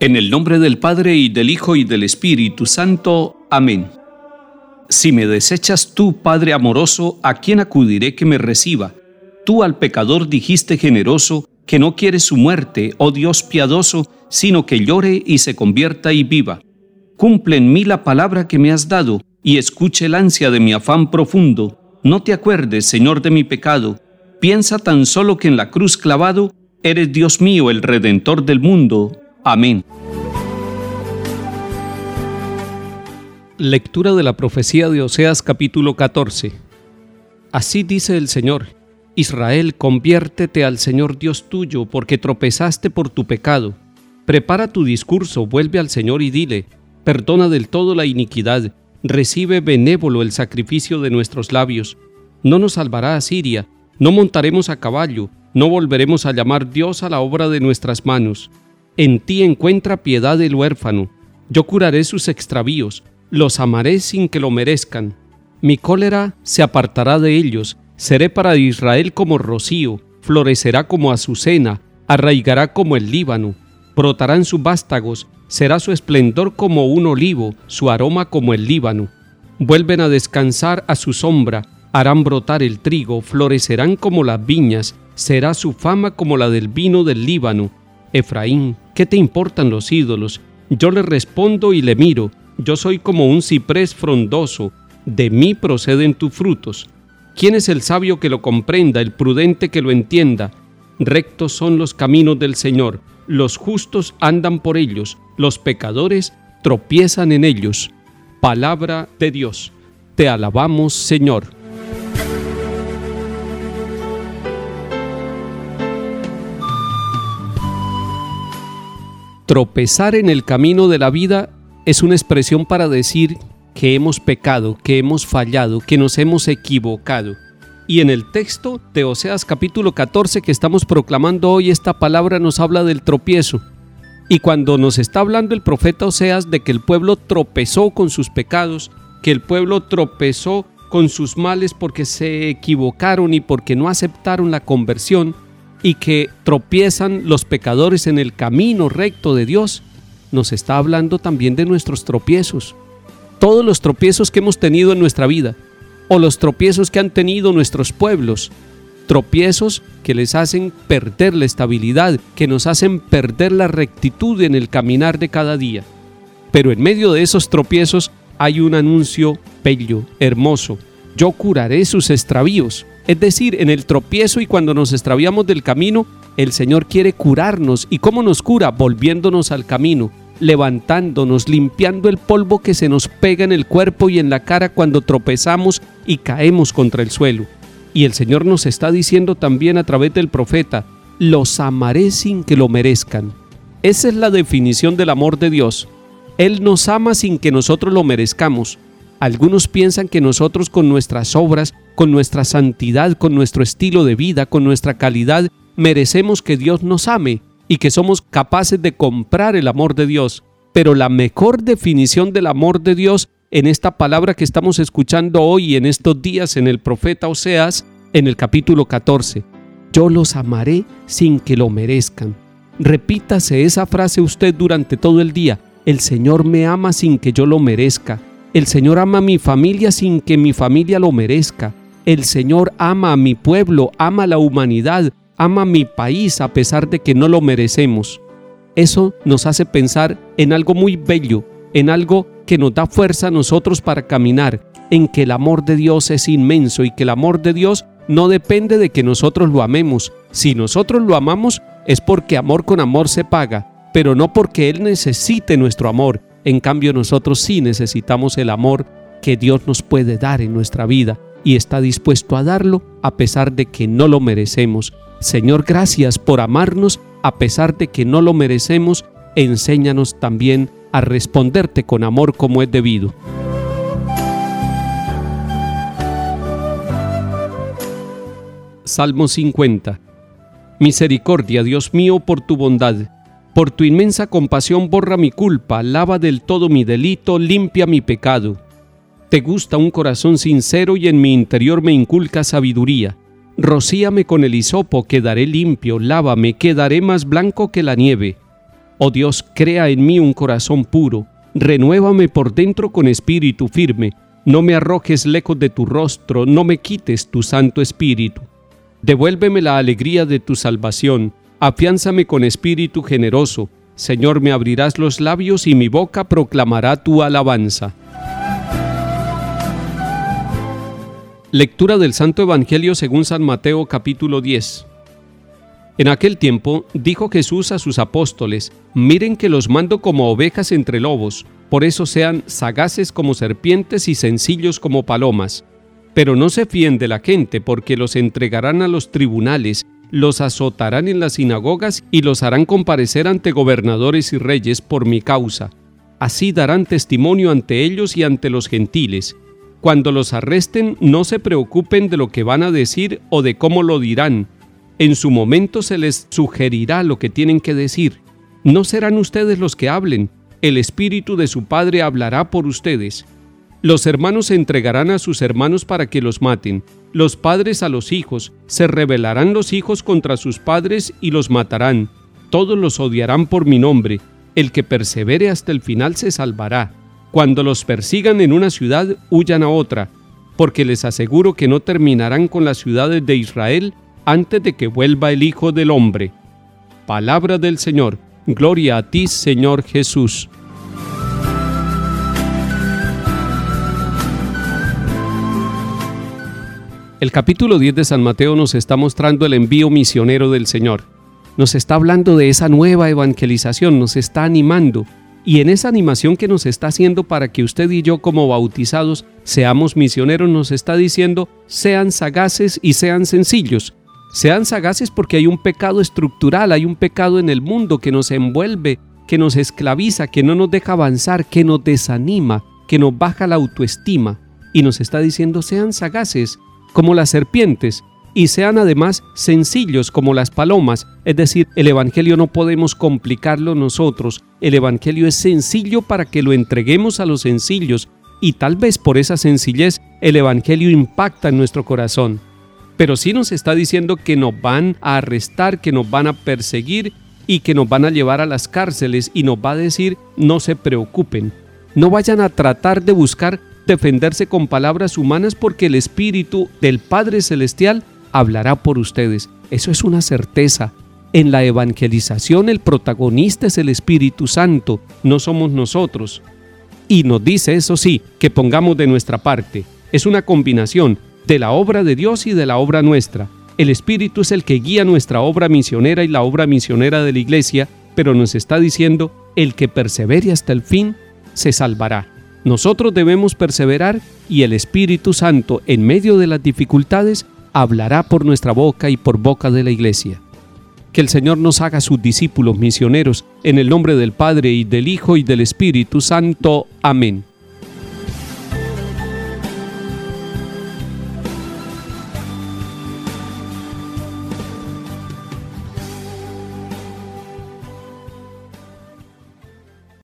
En el nombre del Padre y del Hijo y del Espíritu Santo. Amén. Si me desechas tú, Padre amoroso, ¿a quién acudiré que me reciba? Tú al pecador dijiste generoso, que no quiere su muerte, oh Dios piadoso, sino que llore y se convierta y viva. Cumple en mí la palabra que me has dado, y escuche el ansia de mi afán profundo. No te acuerdes, Señor, de mi pecado. Piensa tan solo que en la cruz clavado, eres Dios mío, el Redentor del mundo. Amén. Lectura de la profecía de Oseas capítulo 14. Así dice el Señor, Israel, conviértete al Señor Dios tuyo, porque tropezaste por tu pecado. Prepara tu discurso, vuelve al Señor y dile, perdona del todo la iniquidad, recibe benévolo el sacrificio de nuestros labios. No nos salvará Asiria, no montaremos a caballo, no volveremos a llamar Dios a la obra de nuestras manos. En ti encuentra piedad el huérfano. Yo curaré sus extravíos, los amaré sin que lo merezcan. Mi cólera se apartará de ellos, seré para Israel como rocío, florecerá como azucena, arraigará como el Líbano, brotarán sus vástagos, será su esplendor como un olivo, su aroma como el Líbano. Vuelven a descansar a su sombra, harán brotar el trigo, florecerán como las viñas, será su fama como la del vino del Líbano, Efraín, ¿qué te importan los ídolos? Yo le respondo y le miro, yo soy como un ciprés frondoso, de mí proceden tus frutos. ¿Quién es el sabio que lo comprenda, el prudente que lo entienda? Rectos son los caminos del Señor, los justos andan por ellos, los pecadores tropiezan en ellos. Palabra de Dios. Te alabamos, Señor. Tropezar en el camino de la vida es una expresión para decir que hemos pecado, que hemos fallado, que nos hemos equivocado. Y en el texto de Oseas capítulo 14 que estamos proclamando hoy, esta palabra nos habla del tropiezo. Y cuando nos está hablando el profeta Oseas de que el pueblo tropezó con sus pecados, que el pueblo tropezó con sus males porque se equivocaron y porque no aceptaron la conversión, y que tropiezan los pecadores en el camino recto de Dios, nos está hablando también de nuestros tropiezos. Todos los tropiezos que hemos tenido en nuestra vida, o los tropiezos que han tenido nuestros pueblos, tropiezos que les hacen perder la estabilidad, que nos hacen perder la rectitud en el caminar de cada día. Pero en medio de esos tropiezos hay un anuncio bello, hermoso. Yo curaré sus extravíos. Es decir, en el tropiezo y cuando nos extraviamos del camino, el Señor quiere curarnos. ¿Y cómo nos cura? Volviéndonos al camino, levantándonos, limpiando el polvo que se nos pega en el cuerpo y en la cara cuando tropezamos y caemos contra el suelo. Y el Señor nos está diciendo también a través del profeta, los amaré sin que lo merezcan. Esa es la definición del amor de Dios. Él nos ama sin que nosotros lo merezcamos. Algunos piensan que nosotros con nuestras obras, con nuestra santidad, con nuestro estilo de vida, con nuestra calidad, merecemos que Dios nos ame y que somos capaces de comprar el amor de Dios. Pero la mejor definición del amor de Dios en esta palabra que estamos escuchando hoy en estos días en el profeta Oseas, en el capítulo 14, yo los amaré sin que lo merezcan. Repítase esa frase usted durante todo el día. El Señor me ama sin que yo lo merezca. El Señor ama a mi familia sin que mi familia lo merezca. El Señor ama a mi pueblo, ama a la humanidad, ama a mi país a pesar de que no lo merecemos. Eso nos hace pensar en algo muy bello, en algo que nos da fuerza a nosotros para caminar, en que el amor de Dios es inmenso y que el amor de Dios no depende de que nosotros lo amemos. Si nosotros lo amamos es porque amor con amor se paga, pero no porque Él necesite nuestro amor. En cambio nosotros sí necesitamos el amor que Dios nos puede dar en nuestra vida y está dispuesto a darlo a pesar de que no lo merecemos. Señor, gracias por amarnos a pesar de que no lo merecemos. Enséñanos también a responderte con amor como es debido. Salmo 50 Misericordia, Dios mío, por tu bondad por tu inmensa compasión borra mi culpa, lava del todo mi delito, limpia mi pecado. Te gusta un corazón sincero y en mi interior me inculca sabiduría. Rocíame con el hisopo, quedaré limpio, lávame, quedaré más blanco que la nieve. Oh Dios, crea en mí un corazón puro, renuévame por dentro con espíritu firme, no me arrojes lejos de tu rostro, no me quites tu santo espíritu. Devuélveme la alegría de tu salvación, afiánzame con espíritu generoso. Señor, me abrirás los labios y mi boca proclamará tu alabanza. Lectura del Santo Evangelio según San Mateo capítulo 10. En aquel tiempo dijo Jesús a sus apóstoles, miren que los mando como ovejas entre lobos, por eso sean sagaces como serpientes y sencillos como palomas. Pero no se fíen de la gente, porque los entregarán a los tribunales, los azotarán en las sinagogas y los harán comparecer ante gobernadores y reyes por mi causa. Así darán testimonio ante ellos y ante los gentiles cuando los arresten, no se preocupen de lo que van a decir o de cómo lo dirán. En su momento se les sugerirá lo que tienen que decir. No serán ustedes los que hablen, el Espíritu de su Padre hablará por ustedes. Los hermanos se entregarán a sus hermanos para que los maten, los padres a los hijos, se rebelarán los hijos contra sus padres y los matarán. Todos los odiarán por mi nombre, el que persevere hasta el final se salvará. Cuando los persigan en una ciudad, huyan a otra, porque les aseguro que no terminarán con las ciudades de Israel antes de que vuelva el Hijo del Hombre. Palabra del Señor. Gloria a ti, Señor Jesús. El capítulo 10 de San Mateo nos está mostrando el envío misionero del Señor. Nos está hablando de esa nueva evangelización, nos está animando y en esa animación que nos está haciendo para que usted y yo como bautizados seamos misioneros, nos está diciendo, sean sagaces y sean sencillos. Sean sagaces porque hay un pecado estructural, hay un pecado en el mundo que nos envuelve, que nos esclaviza, que no nos deja avanzar, que nos desanima, que nos baja la autoestima. Y nos está diciendo, sean sagaces como las serpientes, y sean además sencillos como las palomas, es decir, el Evangelio no podemos complicarlo nosotros, el Evangelio es sencillo para que lo entreguemos a los sencillos y tal vez por esa sencillez el Evangelio impacta en nuestro corazón. Pero sí nos está diciendo que nos van a arrestar, que nos van a perseguir y que nos van a llevar a las cárceles y nos va a decir no se preocupen, no vayan a tratar de buscar defenderse con palabras humanas porque el Espíritu del Padre Celestial hablará por ustedes. Eso es una certeza. En la evangelización el protagonista es el Espíritu Santo, no somos nosotros. Y nos dice, eso sí, que pongamos de nuestra parte. Es una combinación de la obra de Dios y de la obra nuestra. El Espíritu es el que guía nuestra obra misionera y la obra misionera de la Iglesia, pero nos está diciendo, el que persevere hasta el fin, se salvará. Nosotros debemos perseverar y el Espíritu Santo, en medio de las dificultades, hablará por nuestra boca y por boca de la iglesia. Que el Señor nos haga sus discípulos misioneros, en el nombre del Padre y del Hijo y del Espíritu Santo. Amén.